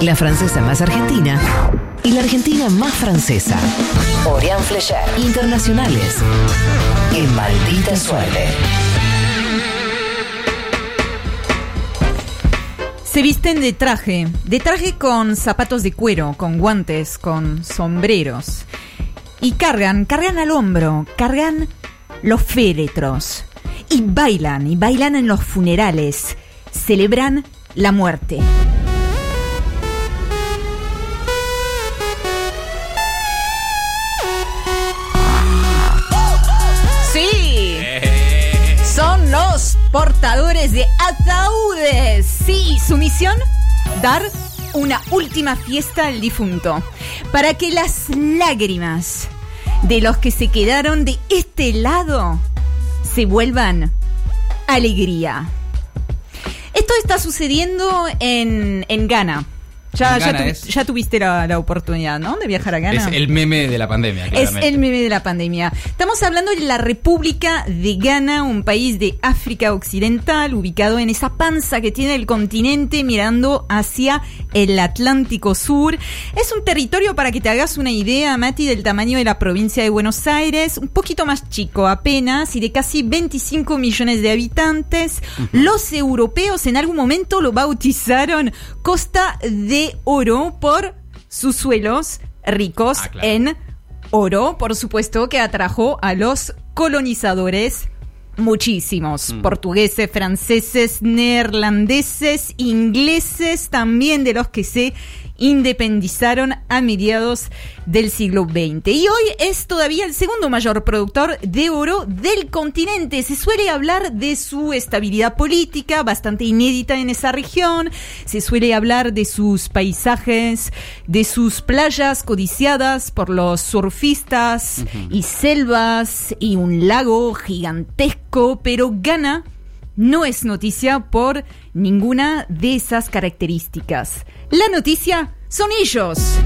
La francesa más argentina y la argentina más francesa. Orián Flecher. Internacionales. En maldita suerte. Se visten de traje, de traje con zapatos de cuero, con guantes, con sombreros. Y cargan, cargan al hombro, cargan los féretros. Y bailan, y bailan en los funerales. Celebran la muerte. Portadores de ataúdes. Sí, su misión, dar una última fiesta al difunto. Para que las lágrimas de los que se quedaron de este lado se vuelvan alegría. Esto está sucediendo en, en Ghana. Ya, ya, Ghana tu- es. ya tuviste la, la oportunidad, ¿no? De viajar a Ghana. Es el meme de la pandemia, Es claramente. el meme de la pandemia. Estamos hablando de la República de Ghana, un país de África Occidental, ubicado en esa panza que tiene el continente mirando hacia el Atlántico Sur. Es un territorio, para que te hagas una idea, Mati, del tamaño de la provincia de Buenos Aires, un poquito más chico apenas, y de casi 25 millones de habitantes. Los europeos en algún momento lo bautizaron Costa de Oro por sus suelos ricos Ah, claro. en oro, por supuesto, que atrajo a los colonizadores muchísimos. Portugueses, franceses, neerlandeses, ingleses, también de los que se independizaron a mediados del siglo XX. Y hoy es todavía el segundo mayor productor de oro del continente. Se suele hablar de su estabilidad política, bastante inédita en esa región. Se suele hablar de sus paisajes, de sus playas codiciadas por los surfistas y selvas y un lago gigantesco, pero Ghana no es noticia por ninguna de esas características. La noticia son ellos.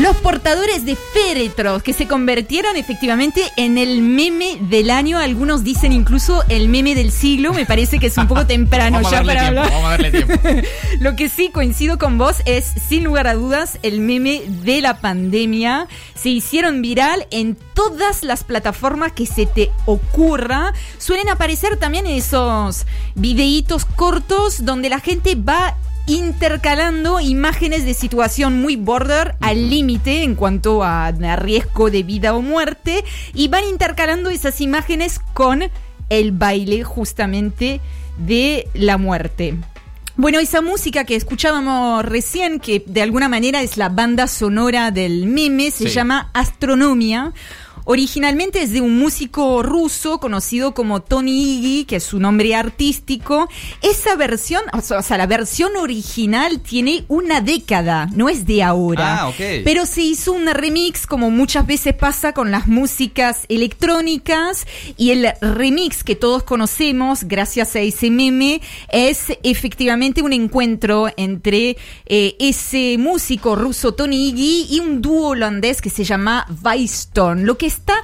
Los portadores de féretros que se convirtieron efectivamente en el meme del año. Algunos dicen incluso el meme del siglo. Me parece que es un poco temprano Vamos a ya darle para tiempo, hablar. vamos a darle tiempo. Lo que sí coincido con vos es, sin lugar a dudas, el meme de la pandemia. Se hicieron viral en todas las plataformas que se te ocurra. Suelen aparecer también esos videitos cortos donde la gente va intercalando imágenes de situación muy border al límite en cuanto a, a riesgo de vida o muerte y van intercalando esas imágenes con el baile justamente de la muerte. Bueno, esa música que escuchábamos recién, que de alguna manera es la banda sonora del meme, se Sí. llama Astronomia. Originalmente es de un músico ruso conocido como Tony Iggy, que es su nombre artístico. Esa versión, o sea, o sea, la versión original tiene una década, no es de ahora. Ah, ok. Pero se hizo un remix, como muchas veces pasa con las músicas electrónicas, y el remix que todos conocemos, gracias a ese meme, es efectivamente un encuentro entre eh, ese músico ruso Tony Iggy y un dúo holandés que se llama Weiston. Lo que está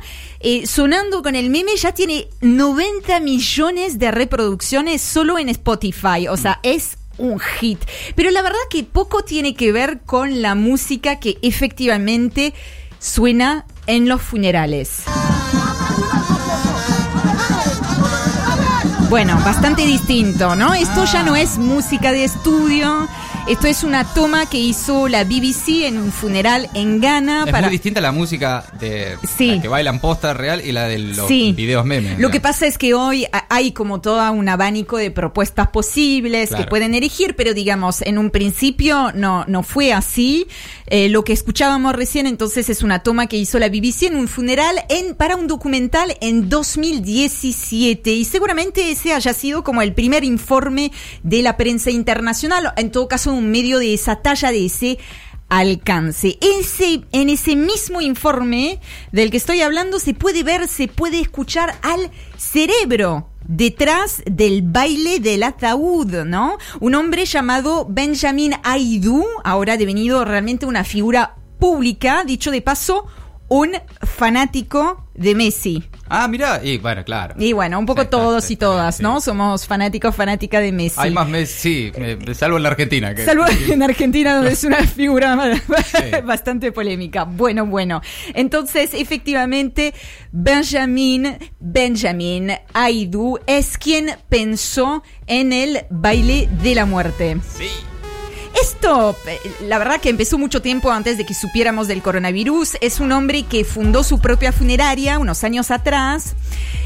eh, sonando con el meme ya tiene 90 millones de reproducciones solo en Spotify, o sea, es un hit. Pero la verdad que poco tiene que ver con la música que efectivamente suena en los funerales. Bueno, bastante distinto, ¿no? Esto ya no es música de estudio. Esto es una toma que hizo la BBC en un funeral en Ghana Es para muy distinta la música de Sí. la que bailan posta real y la de los Sí. videos memes. Lo que pasa es que hoy ha- hay como todo un abanico de propuestas posibles que pueden elegir, pero digamos, en un principio no, no fue así. Eh, lo que escuchábamos recién entonces es una toma que hizo la BBC en un funeral en, para un documental en 2017 y seguramente ese haya sido como el primer informe de la prensa internacional, en todo caso un medio de esa talla, de ese alcance. Ese, en ese mismo informe del que estoy hablando se puede ver, se puede escuchar al cerebro detrás del baile del ataúd, ¿no? Un hombre llamado Benjamin Aidou, ahora devenido realmente una figura pública, dicho de paso, un fanático de Messi. Ah, mira, y bueno, claro. Y bueno, un poco Sí, todos sí, y todas, sí. ¿no? Somos fanáticos, fanática de Messi. Hay más Messi, sí, salvo en la Argentina. Que, Salvo en Argentina, donde es una figura bastante polémica. Bueno, bueno. Entonces, efectivamente, Benjamin, Benjamin Aidou es quien pensó en el baile de la muerte. Sí. Esto, eh, la verdad que empezó mucho tiempo antes de que supiéramos del coronavirus. Es un hombre que fundó su propia funeraria unos años atrás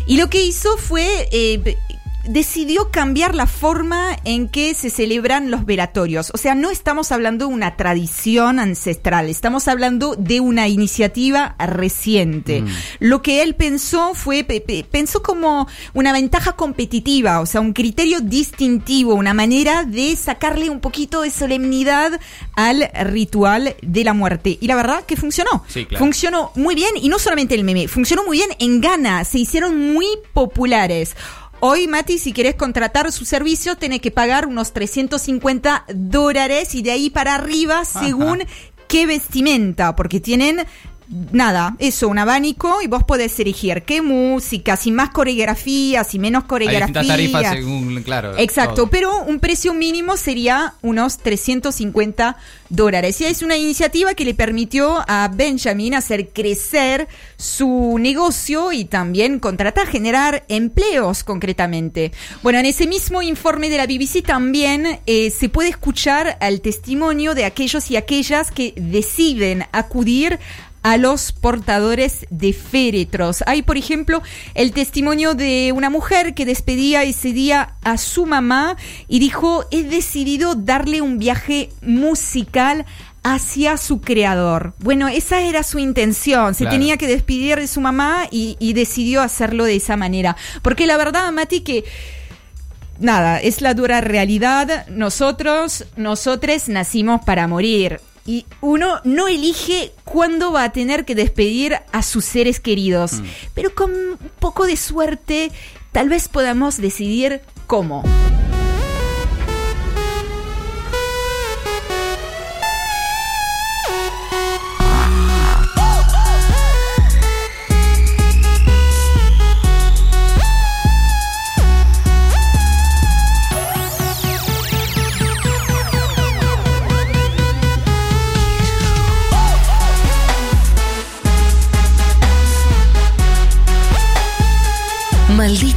y lo que hizo fue... eh, decidió cambiar la forma en que se celebran los velatorios. O sea, no estamos hablando de una tradición ancestral, estamos hablando de una iniciativa reciente. Lo que él pensó fue, pe- pe- pensó como una ventaja competitiva, o sea, un criterio distintivo, una manera de sacarle un poquito de solemnidad al ritual de la muerte. Y la verdad que funcionó. Sí, claro. Funcionó muy bien y no solamente el meme, funcionó muy bien en Ghana, se hicieron muy populares. Hoy, Mati, si querés contratar su servicio, tenés que pagar unos 350 dólares y de ahí para arriba, según qué vestimenta, porque tienen nada, eso, un abanico y vos podés elegir qué música, si más coreografía, si menos Hay coreografía. distintas tarifas según, claro. Exacto, todo. pero un precio mínimo sería unos 350 dólares. Y es una iniciativa que le permitió a Benjamin hacer crecer su negocio y también contratar, generar empleos concretamente. Bueno, en ese mismo informe de la BBC también eh, se puede escuchar al testimonio de aquellos y aquellas que deciden acudir a los portadores de féretros. Hay, por ejemplo, el testimonio de una mujer que despedía ese día a su mamá y dijo, he decidido darle un viaje musical hacia su creador. Bueno, esa era su intención. Se Claro. tenía que despedir de su mamá y, y decidió hacerlo de esa manera. Porque la verdad, Mati, que nada, es la dura realidad. Nosotros, nosotros nacimos para morir. Y uno no elige cuándo va a tener que despedir a sus seres queridos. Pero con un poco de suerte, tal vez podamos decidir cómo.